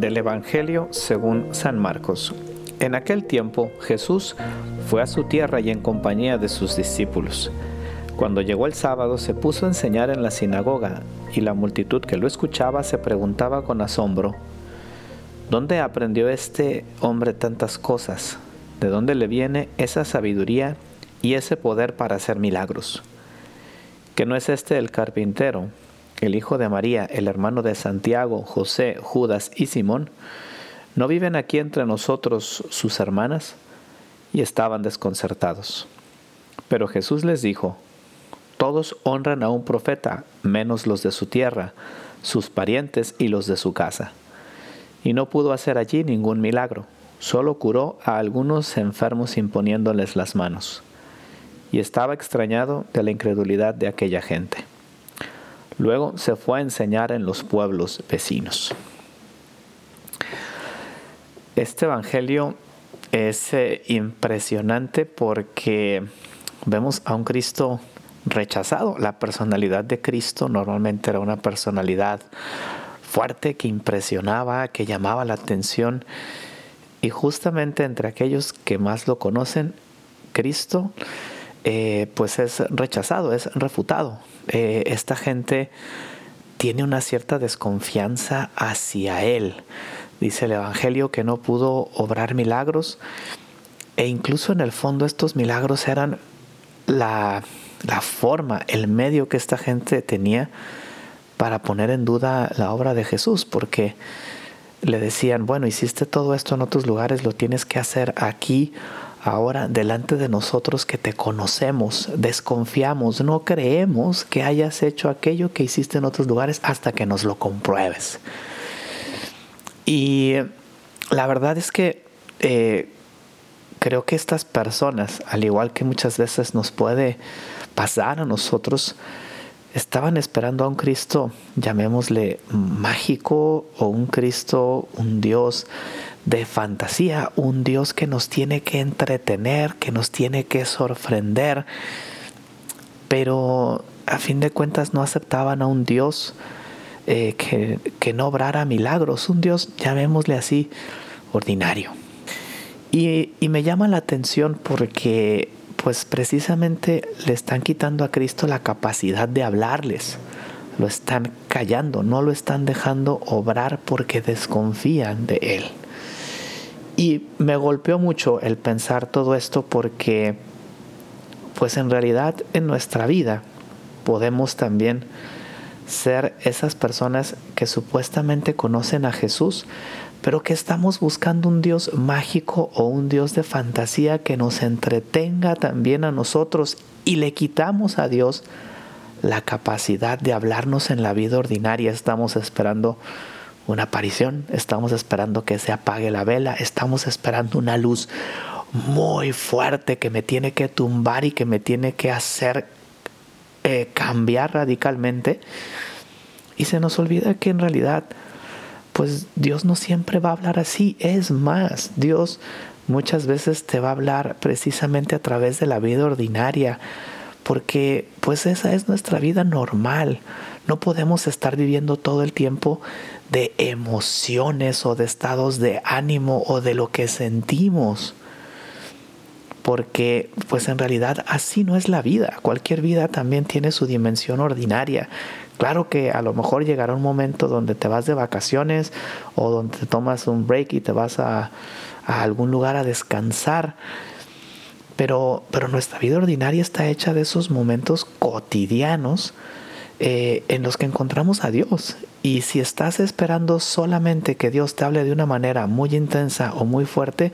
Del Evangelio según San Marcos. En aquel tiempo Jesús fue a su tierra y en compañía de sus discípulos. Cuando llegó el sábado se puso a enseñar en la sinagoga y la multitud que lo escuchaba se preguntaba con asombro, ¿dónde aprendió este hombre tantas cosas? ¿De dónde le viene esa sabiduría y ese poder para hacer milagros? ¿Que no es este el carpintero, el hijo de María, el hermano de Santiago, José, Judas y Simón? ¿No viven aquí entre nosotros sus hermanas? Y estaban desconcertados. Pero Jesús les dijo, Todos honran a un profeta, menos los de su tierra, sus parientes y los de su casa. Y no pudo hacer allí ningún milagro, solo curó a algunos enfermos imponiéndoles las manos y estaba extrañado de la incredulidad de aquella gente. Luego se fue a enseñar en los pueblos vecinos. Este Evangelio es eh, impresionante porque vemos a un Cristo rechazado. La personalidad de Cristo normalmente era una personalidad fuerte que impresionaba, que llamaba la atención. Y justamente entre aquellos que más lo conocen, Cristo eh, pues es rechazado, es refutado. Eh, esta gente tiene una cierta desconfianza hacia Él. Dice el Evangelio que no pudo obrar milagros e incluso en el fondo estos milagros eran la, la forma, el medio que esta gente tenía para poner en duda la obra de Jesús, porque le decían, bueno, hiciste todo esto en otros lugares, lo tienes que hacer aquí ahora delante de nosotros que te conocemos, desconfiamos, no creemos que hayas hecho aquello que hiciste en otros lugares hasta que nos lo compruebes. Y la verdad es que eh, creo que estas personas, al igual que muchas veces nos puede pasar a nosotros, estaban esperando a un Cristo, llamémosle mágico, o un Cristo, un Dios de fantasía, un Dios que nos tiene que entretener, que nos tiene que sorprender, pero a fin de cuentas no aceptaban a un Dios eh, que, que, no obrara milagros, un Dios, llamémosle así, ordinario. Y, y me llama la atención porque pues precisamente le están quitando a Cristo la capacidad de hablarles. Lo están callando, no lo están dejando obrar porque desconfían de Él. Y me golpeó mucho el pensar todo esto porque, pues en realidad en nuestra vida podemos también ser esas personas que supuestamente conocen a Jesús, pero que estamos buscando un Dios mágico o un Dios de fantasía que nos entretenga también a nosotros y le quitamos a Dios la capacidad de hablarnos en la vida ordinaria. Estamos esperando una aparición, estamos esperando que se apague la vela, estamos esperando una luz muy fuerte que me tiene que tumbar y que me tiene que hacer eh, cambiar radicalmente. Y se nos olvida que en realidad, pues Dios no siempre va a hablar así. Es más, Dios muchas veces te va a hablar precisamente a través de la vida ordinaria, porque pues esa es nuestra vida normal. No podemos estar viviendo todo el tiempo de emociones o de estados de ánimo o de lo que sentimos. Porque pues en realidad así no es la vida. Cualquier vida también tiene su dimensión ordinaria. Claro que a lo mejor llegará un momento donde te vas de vacaciones o donde te tomas un break y te vas a, algún lugar a descansar. Pero, pero nuestra vida ordinaria está hecha de esos momentos cotidianos eh, en los que encontramos a Dios. Y si estás esperando solamente que Dios te hable de una manera muy intensa o muy fuerte,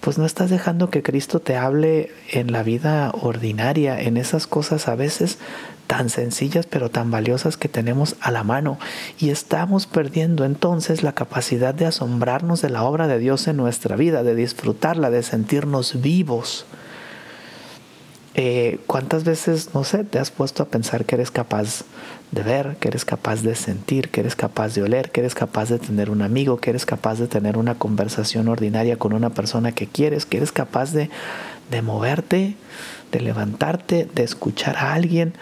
pues no estás dejando que Cristo te hable en la vida ordinaria, en esas cosas a veces tan sencillas pero tan valiosas que tenemos a la mano. Y estamos perdiendo entonces la capacidad de asombrarnos de la obra de Dios en nuestra vida, de disfrutarla, de sentirnos vivos. Eh, ¿Cuántas veces, no sé, te has puesto a pensar que eres capaz de ver, que eres capaz de sentir, que eres capaz de oler, que eres capaz de tener un amigo, que eres capaz de tener una conversación ordinaria con una persona que quieres, que eres capaz de, de moverte, de levantarte, de escuchar a alguien?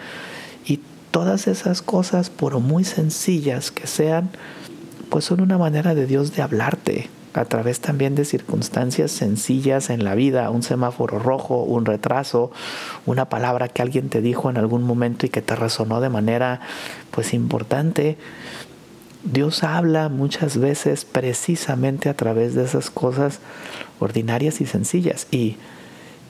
Y todas esas cosas, por muy sencillas que sean, pues son una manera de Dios de hablarte a través también de circunstancias sencillas en la vida, un semáforo rojo, un retraso, una palabra que alguien te dijo en algún momento y que te resonó de manera pues importante. Dios habla muchas veces precisamente a través de esas cosas ordinarias y sencillas y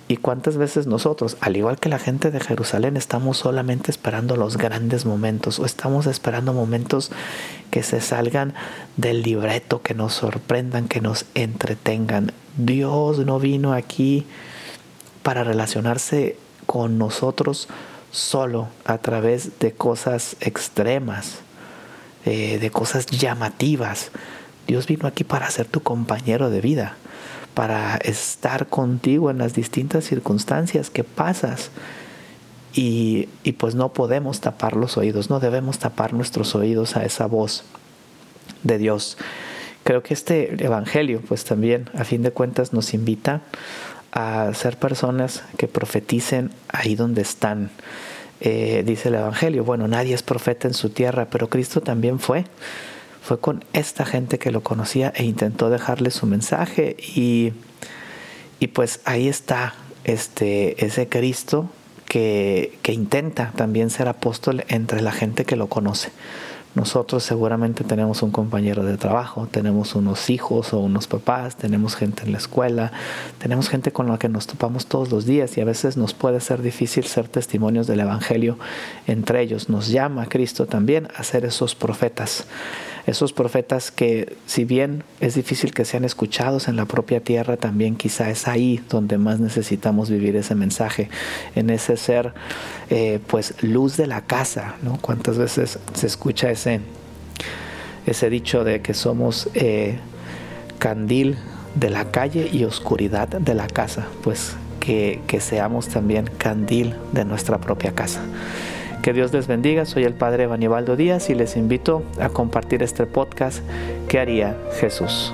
y cuántas veces nosotros, al igual que la gente de Jerusalén, estamos solamente esperando los grandes momentos o estamos esperando momentos que se salgan del libreto, que nos sorprendan, que nos entretengan. Dios no vino aquí para relacionarse con nosotros solo a través de cosas extremas, eh, de cosas llamativas. Dios vino aquí para ser tu compañero de vida para estar contigo en las distintas circunstancias que pasas. Y, pues no podemos tapar los oídos, no debemos tapar nuestros oídos a esa voz de Dios. Creo que este Evangelio pues también a fin de cuentas nos invita a ser personas que profeticen ahí donde están. Eh, dice el Evangelio, bueno, nadie es profeta en su tierra, pero Cristo también fue fue con esta gente que lo conocía e intentó dejarle su mensaje y, y pues ahí está este, ese Cristo que, que intenta también ser apóstol entre la gente que lo conoce. Nosotros seguramente tenemos un compañero de trabajo, tenemos unos hijos o unos papás, tenemos gente en la escuela, tenemos gente con la que nos topamos todos los días y a veces nos puede ser difícil ser testimonios del Evangelio entre ellos. Nos llama Cristo también a ser esos profetas esos profetas que si bien es difícil que sean escuchados en la propia tierra, también quizá es ahí donde más necesitamos vivir ese mensaje, en ese ser eh, pues luz de la casa, ¿no? ¿Cuántas veces se escucha ese, ese dicho de que somos eh, candil de la calle y oscuridad de la casa? Pues que, que seamos también candil de nuestra propia casa. Que Dios les bendiga, soy el Padre Banibaldo Díaz y les invito a compartir este podcast que haría Jesús.